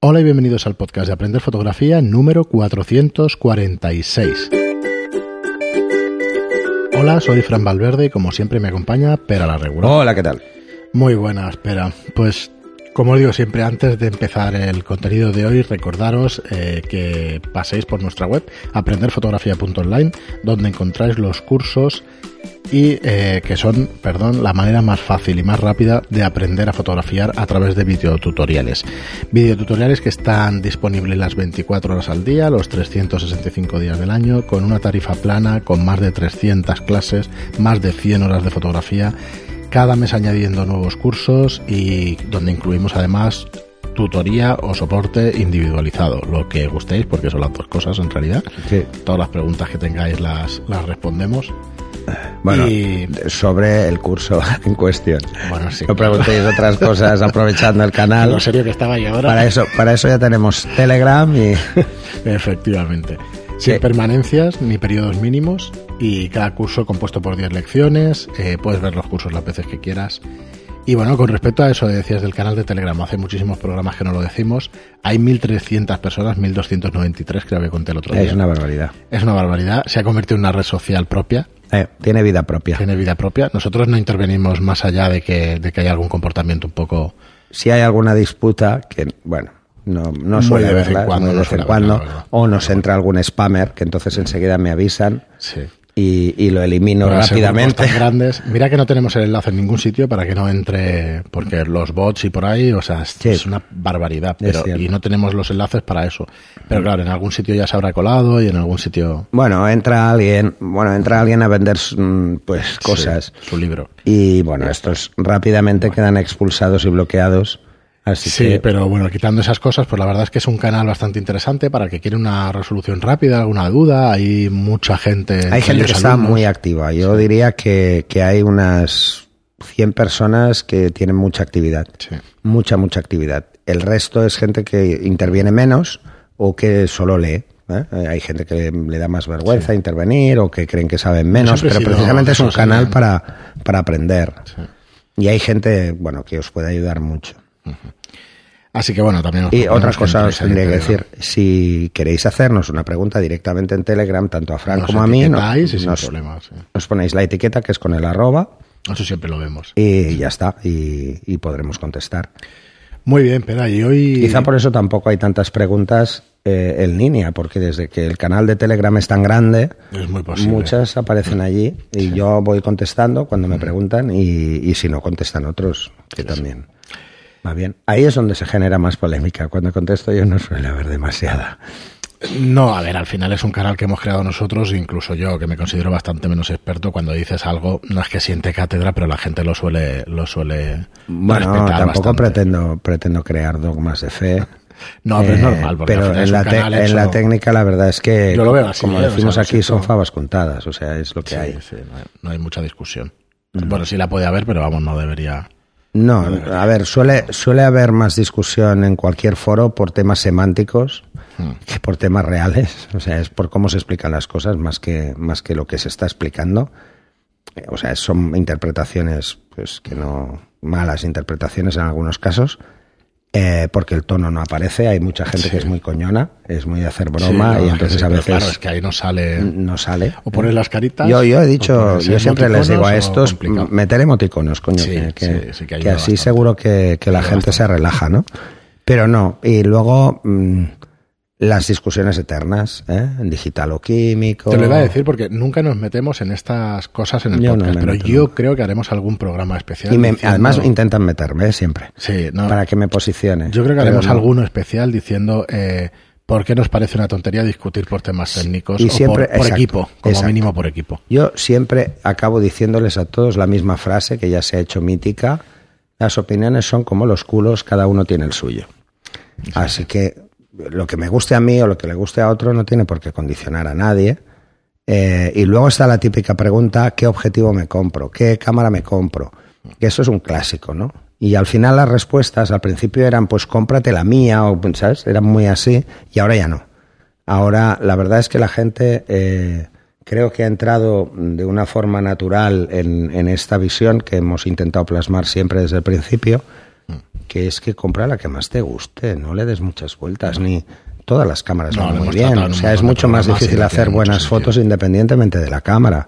Hola y bienvenidos al podcast de Aprender Fotografía número 446. Hola, soy Fran Valverde y como siempre me acompaña Pera la Regular. Hola, ¿qué tal? Muy buenas, Pera. Pues como os digo siempre, antes de empezar el contenido de hoy, recordaros eh, que paséis por nuestra web, aprenderfotografía.online, donde encontráis los cursos y eh, que son, perdón, la manera más fácil y más rápida de aprender a fotografiar a través de videotutoriales. Videotutoriales que están disponibles las 24 horas al día, los 365 días del año, con una tarifa plana, con más de 300 clases, más de 100 horas de fotografía cada mes añadiendo nuevos cursos y donde incluimos además tutoría o soporte individualizado, lo que gustéis, porque son las dos cosas en realidad. Todas las preguntas que tengáis las, las respondemos. Bueno, sobre el curso en cuestión. Bueno, sí. No preguntéis otras cosas aprovechando el canal. En serio que estaba ahí ahora. Para eso, para eso ya tenemos Telegram y. Efectivamente. Sin permanencias ni periodos mínimos y cada curso compuesto por 10 lecciones. Eh, puedes ver los cursos las veces que quieras. Y bueno, con respecto a eso decías del canal de Telegram, hace muchísimos programas que no lo decimos. Hay 1.300 personas, 1.293 creo que conté el otro día. Es una barbaridad. Es una barbaridad. Se ha convertido en una red social propia. Eh, tiene vida propia. Tiene vida propia. Nosotros no intervenimos más allá de que, de que haya algún comportamiento un poco... Si hay alguna disputa, que bueno, no, no suele haberla, de vez en cuando, o nos entra algún spammer que entonces enseguida me avisan y, lo elimino rápidamente. grandes. Mira que no tenemos el enlace en ningún sitio para que no entre, porque los bots y por ahí, o sea, es, una barbaridad, pero y no tenemos los enlaces para eso. Pero claro, en algún sitio ya se habrá colado y en algún sitio. Bueno, entra alguien, bueno, entra alguien a vender mm, pues cosas, su libro. Y bueno, estos rápidamente quedan expulsados y bloqueados sí, pero bueno, quitando esas cosas, pues la verdad es que es un canal bastante interesante para el que quiere una resolución rápida, alguna duda. Hay mucha gente. Hay gente que está muy activa. Yo diría que, que, hay unas 100 personas que tienen mucha actividad. Mucha, mucha actividad. El resto es gente que interviene menos o que solo lee. ¿eh? Hay gente que le da más vergüenza intervenir o que creen que saben menos, pero precisamente es un canal para, para aprender. Y hay gente, bueno, que os puede ayudar mucho. Así que bueno, también. y otra cosa os tendría que decir: si queréis hacernos una pregunta directamente en Telegram, tanto a Fran como a mí, nos, ponéis la etiqueta que es con el arroba. Eso siempre lo vemos. Y ya está, y, podremos contestar. Muy bien, pero y hoy. Quizá por eso tampoco hay tantas preguntas eh, en línea, porque desde que el canal de Telegram es tan grande, muchas aparecen allí y yo voy contestando cuando me preguntan y, si no contestan otros, que también. Va bien. Ahí es donde se genera más polémica. Cuando contesto yo no suele haber demasiada. No, a ver, al final es un canal que hemos creado nosotros, incluso yo, que me considero bastante menos experto, cuando dices algo, no es que siente cátedra, pero la gente lo suele, lo suele bueno, tampoco pretendo, pretendo crear dogmas de fe. No, pero es normal. pero en, la, en la, técnica la verdad es que, como ¿eh? decimos aquí, son favas contadas, o sea, es lo que hay. no, hay. mucha discusión. Bueno, sí la puede haber, pero vamos, no debería... No, a ver, suele, suele haber más discusión en cualquier foro por temas semánticos hmm. que por temas reales. O sea, es por cómo se explican las cosas más que, más que lo que se está explicando. O sea, son interpretaciones, pues que no, malas interpretaciones en algunos casos. Eh, porque el tono no aparece, hay mucha gente que es muy coñona, es muy de hacer broma y entonces a veces... Claro, es que ahí no sale... No sale. O poner las caritas... Yo, yo he dicho, yo siempre les digo a estos, meter emoticonos, coño, que, así seguro que, la gente se relaja, ¿no? Pero no, y luego... Mm, las discusiones eternas, ¿eh? digital o químico. Te lo iba a decir porque nunca nos metemos en estas cosas en el podcast, pero yo creo que haremos algún programa especial. Y además intentan meterme ¿eh? siempre. Sí, Para que me posicione. Yo creo que haremos alguno especial diciendo eh, por qué nos parece una tontería discutir por temas técnicos y siempre, por, equipo, como mínimo por equipo. Yo siempre acabo diciéndoles a todos la misma frase que ya se ha hecho mítica. Las opiniones son como los culos, cada uno tiene el suyo. Así que lo que me guste a mí o lo que le guste a otro no tiene por qué condicionar a nadie. Eh, y luego está la típica pregunta, ¿qué objetivo me compro? ¿Qué cámara me compro? Que eso es un clásico, ¿no? Y al final las respuestas al principio eran, pues cómprate la mía, o, ¿sabes? Eran muy así, y ahora ya no. Ahora, la verdad es que la gente eh, creo que ha entrado de una forma natural en, en esta visión que hemos intentado plasmar siempre desde el principio, que es que compra la que más te guste, no le des muchas vueltas, ni todas las cámaras No, van muy bien. O sea, es mucho más difícil hacer buenas sentido. fotos independientemente de la cámara.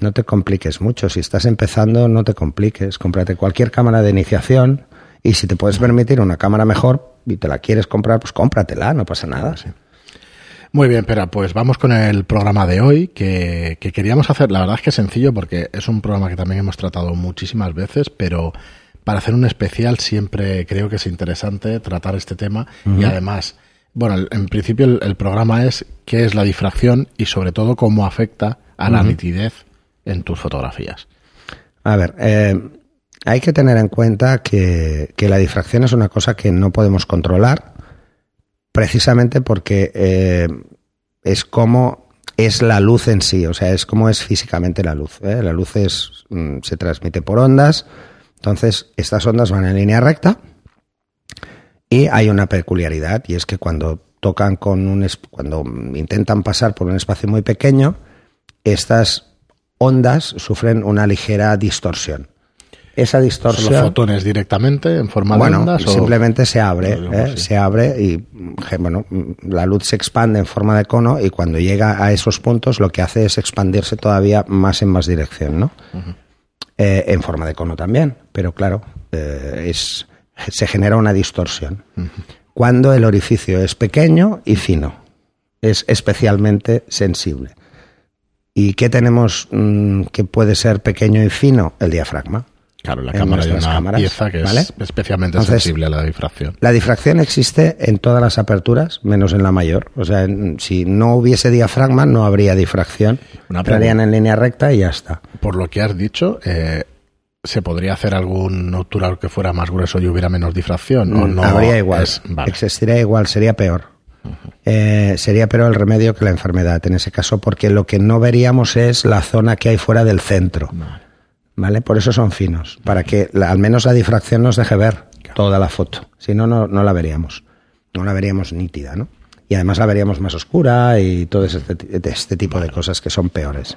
No te compliques mucho. Si estás empezando, no te compliques. Cómprate cualquier cámara de iniciación y si te puedes permitir una cámara mejor y te la quieres comprar, pues cómpratela, no pasa nada. Muy bien, pero pues vamos con el programa de hoy que, que queríamos hacer. La verdad es que es sencillo porque es un programa que también hemos tratado muchísimas veces, pero para hacer un especial siempre creo que es interesante tratar este tema y además, bueno, en principio el, el programa es qué es la difracción y sobre todo cómo afecta a la nitidez en tus fotografías. A ver, eh, hay que tener en cuenta que, que la difracción es una cosa que no podemos controlar, precisamente porque eh, es como es la luz en sí, o sea, es como es físicamente la luz. ¿eh? La luz es, mm, se transmite por ondas, entonces estas ondas van en línea recta y hay una peculiaridad y es que cuando tocan con un cuando intentan pasar por un espacio muy pequeño, estas ondas sufren una ligera distorsión. Esa ¿Son distorsión los fotones directamente en forma de ondas? o- simplemente se abre, ¿eh? sí. se abre y bueno, la luz se expande en forma de cono y cuando llega a esos puntos lo que hace es expandirse todavía más en más dirección, ¿no? Eh, en forma de cono también, pero claro, eh, es, se genera una distorsión. Cuando el orificio es pequeño y fino, es especialmente sensible. ¿Y qué tenemos mm, que puede ser pequeño y fino? El diafragma. Claro, en la en cámara hay una cámaras, pieza que ¿vale? es especialmente Entonces, sensible a la difracción. La difracción existe en todas las aperturas, menos en la mayor. O sea, en- si no hubiese diafragma, no habría difracción. Una Entrarían en línea recta y ya está. Por lo que has dicho, eh, ¿se podría hacer algún obturador que fuera más grueso y hubiera menos difracción? ¿O no Mm, habría igual. es- vale. Existiría igual, sería peor. Eh, sería peor el remedio que la enfermedad en ese caso, porque lo que no veríamos es la zona que hay fuera del centro. ¿Vale? Por eso son finos, para que la- al menos la difracción nos deje ver toda la foto. Si no, no, no la veríamos. No la veríamos nítida, ¿no? Y además la veríamos más oscura y todo este, este tipo de cosas que son peores.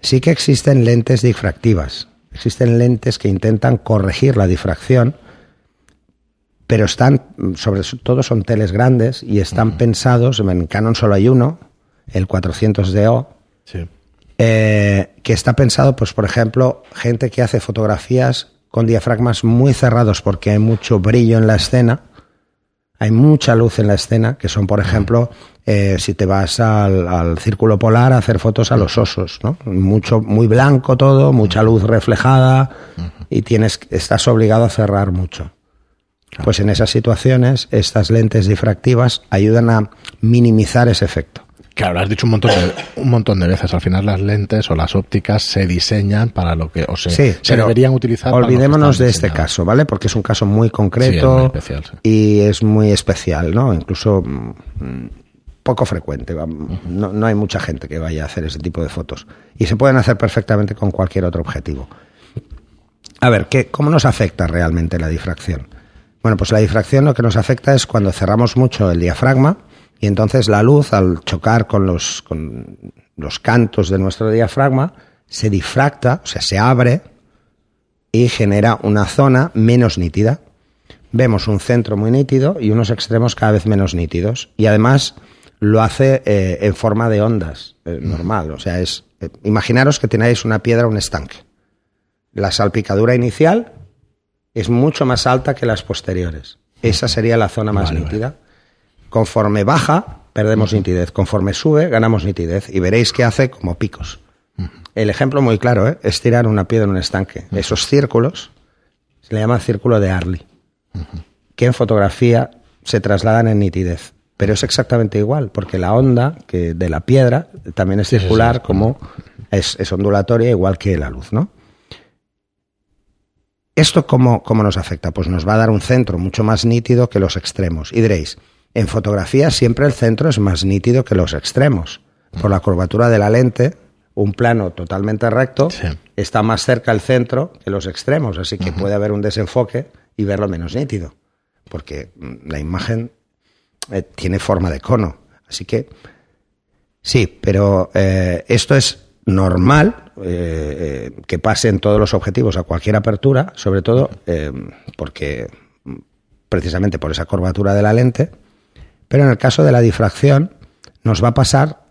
Sí que existen lentes difractivas. Existen lentes que intentan corregir la difracción, pero están, sobre todo son teles grandes y están pensados, en Canon solo hay uno, el 400DO, Sí. Eh, que está pensado, pues por ejemplo, gente que hace fotografías con diafragmas muy cerrados porque hay mucho brillo en la escena, hay mucha luz en la escena, que son, por ejemplo, eh, si te vas al, al círculo polar a hacer fotos a los osos, ¿no? Mucho, muy blanco todo, mucha luz reflejada y tienes, estás obligado a cerrar mucho. Pues en esas situaciones, estas lentes difractivas ayudan a minimizar ese efecto. Claro, lo has dicho un montón, de, un montón de veces. Al final las lentes o las ópticas se diseñan para lo que, o se, Sí, se deberían utilizar. Olvidémonos de este caso, ¿vale? Porque es un caso muy concreto Sí, es muy especial, sí. y es muy especial, ¿no? Incluso mm, poco frecuente. va- No, no hay mucha gente que vaya a hacer ese tipo de fotos. Y se pueden hacer perfectamente con cualquier otro objetivo. A ver, ¿qué, ¿cómo nos afecta realmente la difracción? Bueno, pues la difracción lo que nos afecta es cuando cerramos mucho el diafragma y entonces la luz, al chocar con los, con los cantos de nuestro diafragma, se difracta, o sea, se abre y genera una zona menos nítida. Vemos un centro muy nítido y unos extremos cada vez menos nítidos. Y además lo hace eh, en forma de ondas, eh, normal. O sea, es. eh, imaginaros que tenéis una piedra, un estanque. La salpicadura inicial es mucho más alta que las posteriores. Esa sería la zona más Vale, nítida. Conforme baja, perdemos nitidez. Conforme sube, ganamos nitidez. Y veréis que hace como picos. El ejemplo muy claro ¿eh? es tirar una piedra en un estanque. Esos círculos se le llama círculo de Arley, que en fotografía se trasladan en nitidez. Pero es exactamente igual, porque la onda que de la piedra también es circular, como- como es, es ondulatoria, igual que la luz, ¿no? ¿Esto cómo, cómo nos afecta? Pues nos va a dar un centro mucho más nítido que los extremos. Y diréis, en fotografía siempre el centro es más nítido que los extremos. Por la curvatura de la lente, un plano totalmente recto Sí. está más cerca el centro que los extremos, así que puede haber un desenfoque y verlo menos nítido, porque mm, la imagen eh, tiene forma de cono. Así que sí, pero eh, esto es normal eh, que pase en todos los objetivos a cualquier apertura, sobre todo eh, porque precisamente por esa curvatura de la lente, pero en el caso de la difracción nos va a pasar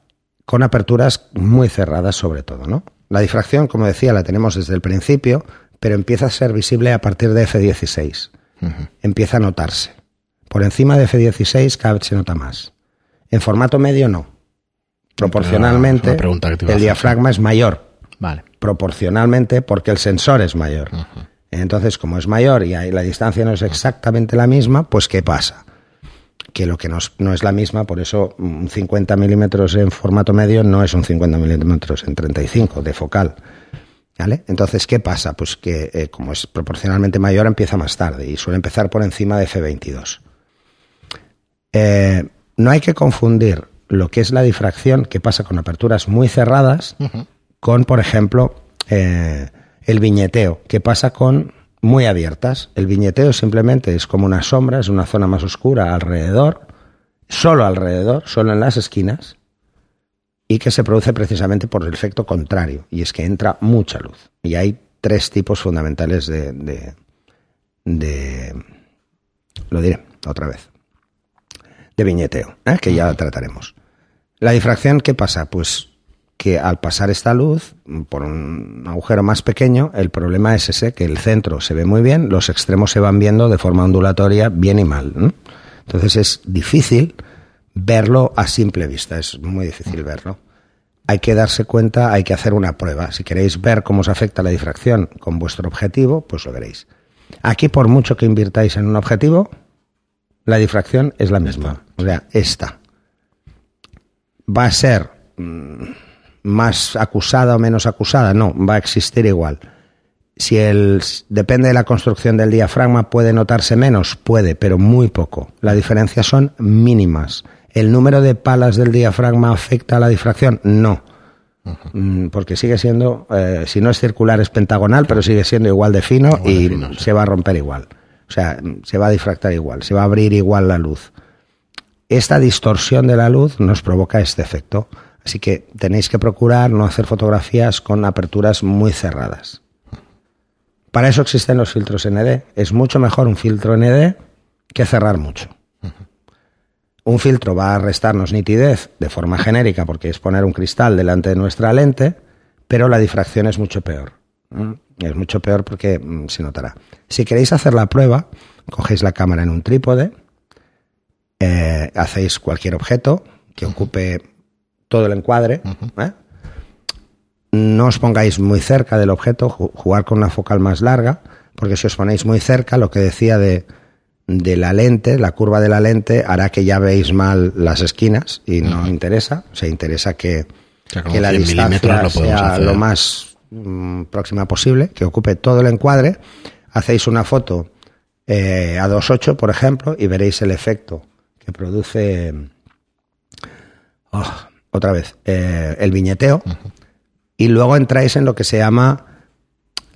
con aperturas muy cerradas sobre todo, ¿no? La difracción, como decía, la tenemos desde el principio, pero empieza a ser visible a partir de F16. Empieza a notarse. Por encima de F16 cada vez se nota más. En formato medio no. Proporcionalmente, el diafragma es mayor. Vale. Proporcionalmente porque el sensor es mayor. Entonces, como es mayor y la distancia no es exactamente la misma, pues ¿qué pasa? Que lo que no es, la misma, por eso un 50 milímetros en formato medio no es un 50 milímetros en 35 de focal. ¿Vale? Entonces, ¿qué pasa? Pues que eh, como es proporcionalmente mayor, empieza más tarde y suele empezar por encima de F22. Eh, no hay que confundir lo que es la difracción, que pasa con aperturas muy cerradas, con, por ejemplo, eh, el viñeteo, que pasa con muy abiertas. El viñeteo simplemente es como una sombra, es una zona más oscura alrededor, solo alrededor, solo en las esquinas, y que se produce precisamente por el efecto contrario, y es que entra mucha luz. Y hay tres tipos fundamentales de, de, lo diré otra vez, de viñeteo, ¿eh? que ya trataremos. La difracción, ¿qué pasa? Pues que al pasar esta luz por un agujero más pequeño, el problema es ese, que el centro se ve muy bien, los extremos se van viendo de forma ondulatoria bien y mal. Entonces es difícil verlo a simple vista, es muy difícil verlo. Hay que darse cuenta, hay que hacer una prueba. Si queréis ver cómo se afecta la difracción con vuestro objetivo, pues lo veréis. Aquí, por mucho que invirtáis en un objetivo, la difracción es la misma. O sea, esta. Va a ser mm, más acusada o menos acusada, no, va a existir igual. Si el depende de la construcción del diafragma puede notarse menos, puede, pero muy poco. La diferencia son mínimas. ¿El número de palas del diafragma afecta a la difracción? No. Mm, porque sigue siendo, eh, si no es circular, es pentagonal, pero sigue siendo igual de fino y se va a romper igual. O sea, se va a difractar igual, se va a abrir igual la luz. Esta distorsión de la luz nos provoca este efecto. Así que tenéis que procurar no hacer fotografías con aperturas muy cerradas. Para eso existen los filtros ND. Es mucho mejor un filtro ND que cerrar mucho. Un filtro va a restarnos nitidez de forma genérica porque es poner un cristal delante de nuestra lente, pero la difracción es mucho peor. Es mucho peor porque mm, se notará. Si queréis hacer la prueba, cogéis la cámara en un trípode, eh, hacéis cualquier objeto que ocupe todo el encuadre. ¿eh? No os pongáis muy cerca del objeto, jugar con una focal más larga, porque si os ponéis muy cerca, lo que decía de, de la lente, la curva de la lente, hará que ya veáis mal las esquinas y no interesa. O sea, interesa que, que la distancia sea lo más mm, próxima posible, que ocupe todo el encuadre. Hacéis una foto eh, a 2.8, por ejemplo, y veréis el efecto que produce. Oh, otra vez, eh, el viñeteo, y luego entráis en lo que se llama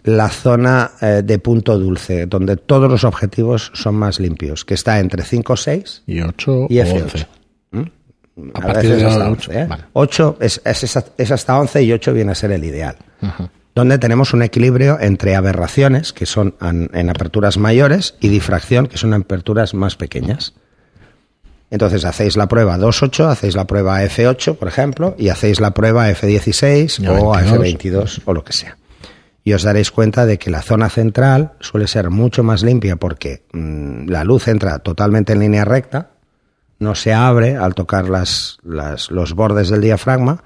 la zona eh, de punto dulce, donde todos los objetivos son más limpios, que está entre 5, 6 y 8 y F8. ¿Mm? A, partir de hasta 8. ¿eh? 8 es, es, hasta 11 y 8 viene a ser el ideal. Donde tenemos un equilibrio entre aberraciones, que son en, aperturas mayores, y difracción, que son en aperturas más pequeñas. Entonces hacéis la prueba 2.8, hacéis la prueba F8, por ejemplo, y hacéis la prueba F16 o F22 o lo que sea. Y os daréis cuenta de que la zona central suele ser mucho más limpia porque mm, la luz entra totalmente en línea recta, no se abre al tocar las, los bordes del diafragma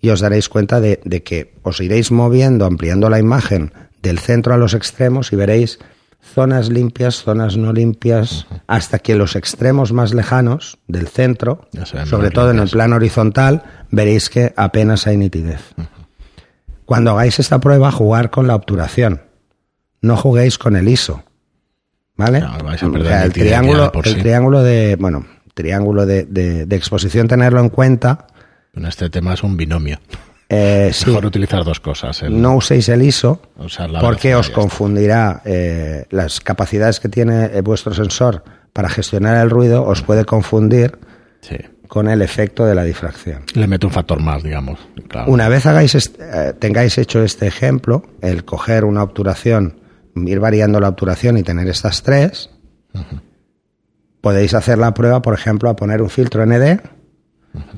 y os daréis cuenta de que os iréis moviendo, ampliando la imagen del centro a los extremos y veréis zonas limpias, zonas no limpias, hasta que los extremos más lejanos del centro, sobre todo en el plano horizontal, veréis que apenas hay nitidez. Cuando hagáis esta prueba, jugar con la obturación. No juguéis con el ISO. ¿Vale? el triángulo, el triángulo de, bueno, triángulo de, de exposición, tenerlo en cuenta. En este tema es un binomio. Eh, Mejor utilizar dos cosas. No uséis el ISO porque os confundirá eh, las capacidades que tiene eh, vuestro sensor para gestionar el ruido, os puede confundir con el efecto de la difracción. Le mete un factor más, digamos. Una vez hagáis tengáis hecho este ejemplo, el coger una obturación, ir variando la obturación y tener estas tres, podéis hacer la prueba, por ejemplo, a poner un filtro ND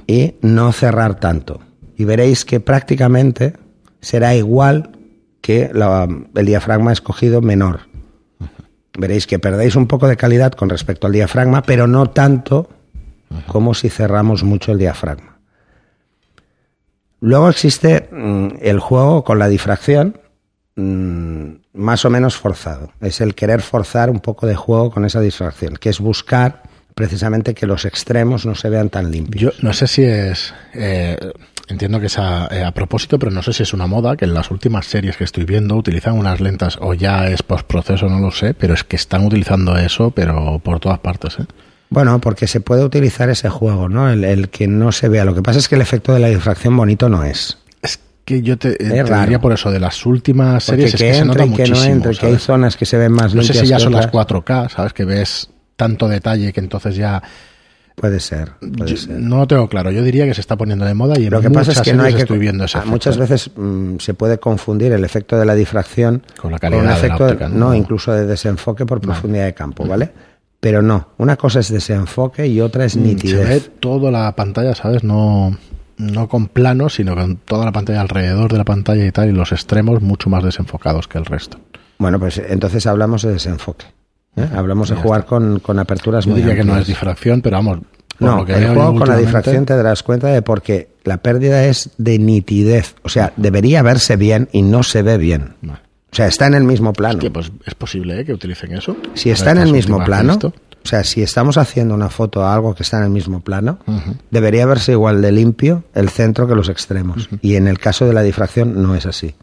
y no cerrar tanto. Y veréis que prácticamente será igual que el diafragma escogido menor. Veréis que perdéis un poco de calidad con respecto al diafragma, pero no tanto como si cerramos mucho el diafragma. Luego existe mm, el juego con la difracción, mm, más o menos forzado. Es el querer forzar un poco de juego con esa difracción, que es buscar precisamente que los extremos no se vean tan limpios. Yo no sé si es. eh, entiendo que es a, eh, a propósito, pero no sé si es una moda que en las últimas series que estoy viendo utilizan unas lentas, o ya es postproceso, no lo sé, pero es que están utilizando eso, pero por todas partes. ¿eh? Bueno, porque se puede utilizar ese juego, ¿no? El, el que no se vea. Lo que pasa es que el efecto de la difracción bonito no es. Es que yo te, eh, te diría por eso, de las últimas Porque series, es que que se nota que no muchísimo. entre, que hay zonas que se ven más No sé si ya que son las otras. 4K, ¿sabes? Que ves tanto detalle que entonces ya. Puede ser, puede yo ser. no lo tengo claro. Yo diría que se está poniendo de moda y en Lo que muchas pasa es que no hay que. estoy viendo ese efecto. muchas veces mm, se puede confundir el efecto de la difracción Con la calidad un de la efecto óptica, no, ¿no? incluso de desenfoque por profundidad de campo, ¿vale? Pero no, una cosa es desenfoque y otra es Mm, Se ve nitidez. toda la pantalla, ¿sabes? No, no con plano, sino con toda la pantalla alrededor de la pantalla y tal, y los extremos mucho más desenfocados que el resto. Bueno, pues entonces hablamos de desenfoque. ¿Eh? Hablamos de jugar con, con aperturas Yo muy diría que no es difracción, pero vamos. No, que el juego con la difracción te darás cuenta de porque la pérdida es de nitidez. O sea, debería verse bien y no se ve bien. Vale. O sea, está en el mismo plano. Hostia, pues es posible ¿eh? que utilicen eso. Si está en el mismo plano, o sea, si estamos haciendo una foto a algo que está en el mismo plano, debería verse igual de limpio el centro que los extremos. Y en el caso de la difracción no es así.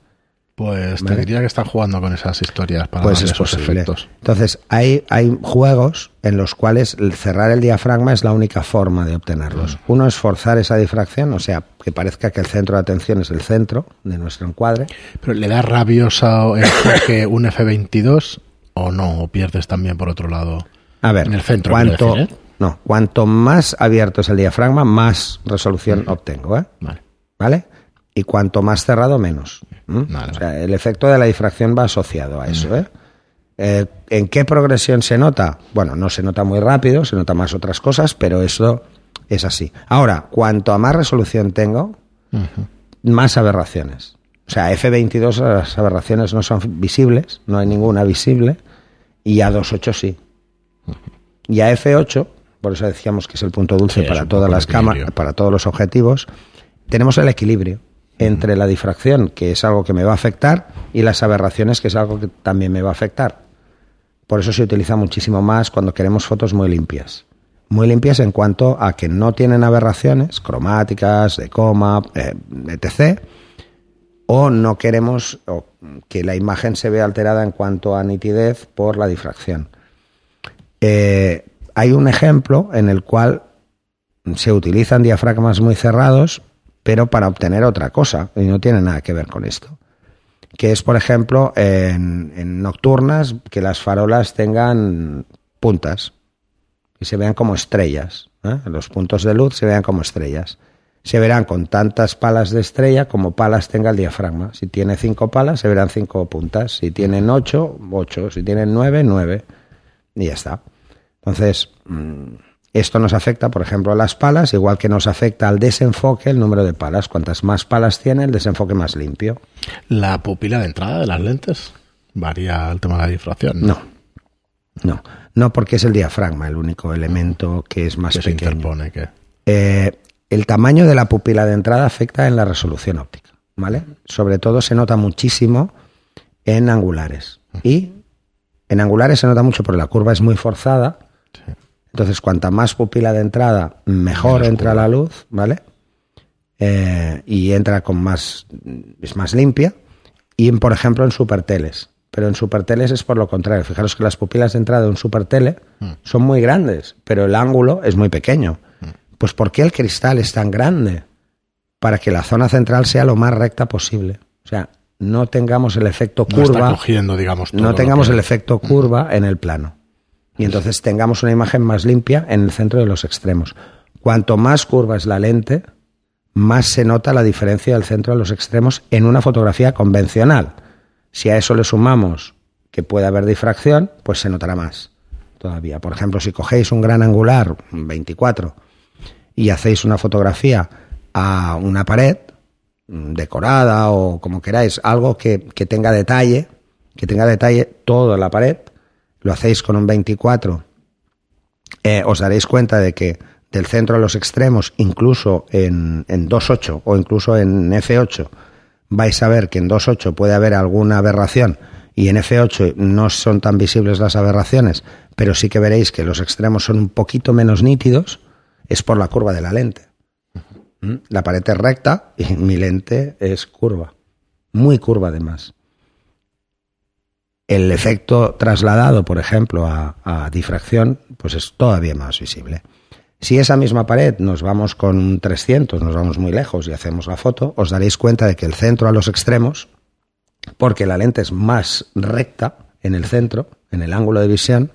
Pues Vale. te diría que están jugando con esas historias para Pues es esos posible. efectos. Entonces, hay, hay juegos en los cuales el cerrar el diafragma es la única forma de obtenerlos. Mm. Uno es forzar esa difracción, o sea, que parezca que el centro de atención es el centro de nuestro encuadre. Pero ¿le da rabioso enfoque un F22 o no? ¿O pierdes también por otro lado? A ver, En el centro, cuanto, decir, ¿eh? no, cuanto más abierto es el diafragma, más resolución obtengo, ¿eh? Vale. ¿vale? Y cuanto más cerrado, menos. ¿M? Vale, o sea, el efecto de la difracción va asociado a eso. ¿eh? Eh, ¿En qué progresión se nota? Bueno, no se nota muy rápido, se nota más otras cosas, pero eso es así. Ahora, cuanto a más resolución tengo, más aberraciones. O sea, F22 las aberraciones no son visibles, no hay ninguna visible, y a 2.8 sí. Y a F8, por eso decíamos que es el punto dulce Sí, para todas las cámaras, para todos los objetivos, tenemos el equilibrio entre la difracción, que es algo que me va a afectar, y las aberraciones, que es algo que también me va a afectar. Por eso se utiliza muchísimo más cuando queremos fotos muy limpias. Muy limpias en cuanto a que no tienen aberraciones cromáticas, de coma, eh, etc. O no queremos que la imagen se vea alterada en cuanto a nitidez por la difracción. Eh, hay un ejemplo en el cual se utilizan diafragmas muy cerrados, pero para obtener otra cosa, y no tiene nada que ver con esto. Que es, por ejemplo, en, en nocturnas, que las farolas tengan puntas y se vean como estrellas. ¿eh? Los puntos de luz se vean como estrellas. Se verán con tantas palas de estrella como palas tenga el diafragma. Si tiene cinco palas, se verán cinco puntas. Si tienen ocho, ocho. Si tienen nueve, nueve. Y ya está. Entonces, mm, esto nos afecta, por ejemplo, a las palas, igual que nos afecta al desenfoque el número de palas. Cuantas más palas tiene, el desenfoque más limpio. ¿La pupila de entrada de las lentes varía el tema de la difracción? No, no, no porque es el diafragma el único elemento que es más que se pequeño. interpone. Que... Eh, el tamaño de la pupila de entrada afecta en la resolución óptica, ¿vale? Sobre todo se nota muchísimo en angulares. Y en angulares se nota mucho porque la curva es muy forzada. Entonces, cuanta más pupila de entrada, mejor Menos entra curva. la luz, ¿vale? Eh, y entra con más, es más limpia. Y, en, por ejemplo, en superteles. Pero en superteles es por lo contrario. Fijaros que las pupilas de entrada de un supertele Mm. son muy grandes, pero el ángulo es muy pequeño. Pues ¿por qué el cristal es tan grande? Para que la zona central sea lo más recta posible. O sea, no tengamos el efecto No está curva, cogiendo, digamos, todo no tengamos que- el efecto curva en el plano. Y entonces tengamos una imagen más limpia en el centro de los extremos. Cuanto más curva es la lente, más se nota la diferencia del centro de los extremos en una fotografía convencional. Si a eso le sumamos que puede haber difracción, pues se notará más. todavía. Por ejemplo, si cogéis un gran angular 24 y hacéis una fotografía a una pared mm, decorada o como queráis, algo que, que tenga detalle, que tenga detalle todo en la pared, lo hacéis con un 24, eh, os daréis cuenta de que del centro a los extremos, incluso en, en 2.8 o incluso en F8, vais a ver que en 2.8 puede haber alguna aberración y en F8 no son tan visibles las aberraciones, pero sí que veréis que los extremos son un poquito menos nítidos, es por la curva de la lente. La pared es recta y mi lente es curva, muy curva además. El efecto trasladado, por ejemplo, a, a difracción, pues es todavía más visible. Si esa misma pared nos vamos con 300, nos vamos muy lejos y hacemos la foto, os daréis cuenta de que el centro a los extremos, porque la lente es más recta en el centro, en el ángulo de visión,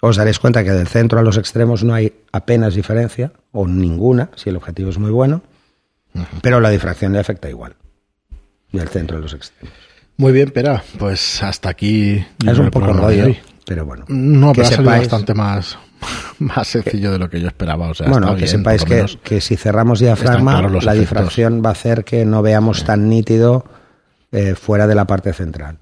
os daréis cuenta que del centro a los extremos no hay apenas diferencia, o ninguna, si el objetivo es muy bueno, pero la difracción le afecta igual, del centro a los extremos. Muy bien, pero pues hasta aquí. Es un poco rollo, pero bueno. No, pero ha salido bastante más, más sencillo de lo que yo esperaba. O sea, bueno, que bien, sepáis que, que, si cerramos diafragma, la efectos. difracción va a hacer que no veamos tan nítido eh, fuera de la parte central.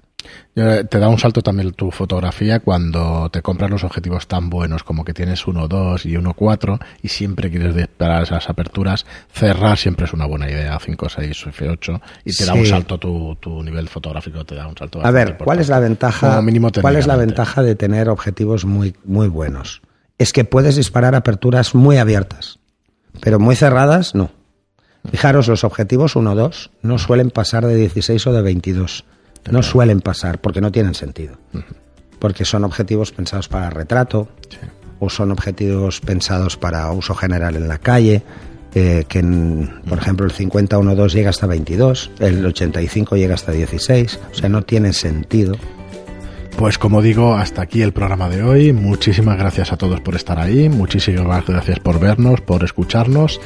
Te da un salto también tu fotografía cuando te compras los objetivos tan buenos como que tienes 1.2 y 1.4 y siempre quieres disparar esas aperturas. Cerrar siempre es una buena idea, 5, 6, F8 y te sí. da un salto tu, tu, nivel fotográfico, te da un salto. A ver, ¿cuál es la ventaja? ¿Cuál es la ventaja de tener objetivos muy, muy buenos? Es que puedes disparar aperturas muy abiertas, pero muy cerradas no. Fijaros, los objetivos 1.2 no suelen pasar de 16 o de 22 no suelen pasar porque no tienen sentido. Porque son objetivos pensados para retrato sí. o son objetivos pensados para uso general en la calle. Eh, que, en, por ejemplo, el 5012 llega hasta 22, el 85 llega hasta 16, o sea, no tiene sentido. Pues como digo, hasta aquí el programa de hoy. Muchísimas gracias a todos por estar ahí, muchísimas gracias por vernos, por escucharnos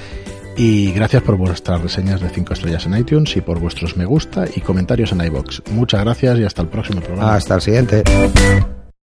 y gracias por vuestras reseñas de 5 estrellas en iTunes y por vuestros me gusta y comentarios en iBox. Muchas gracias y hasta el próximo programa. Hasta el siguiente.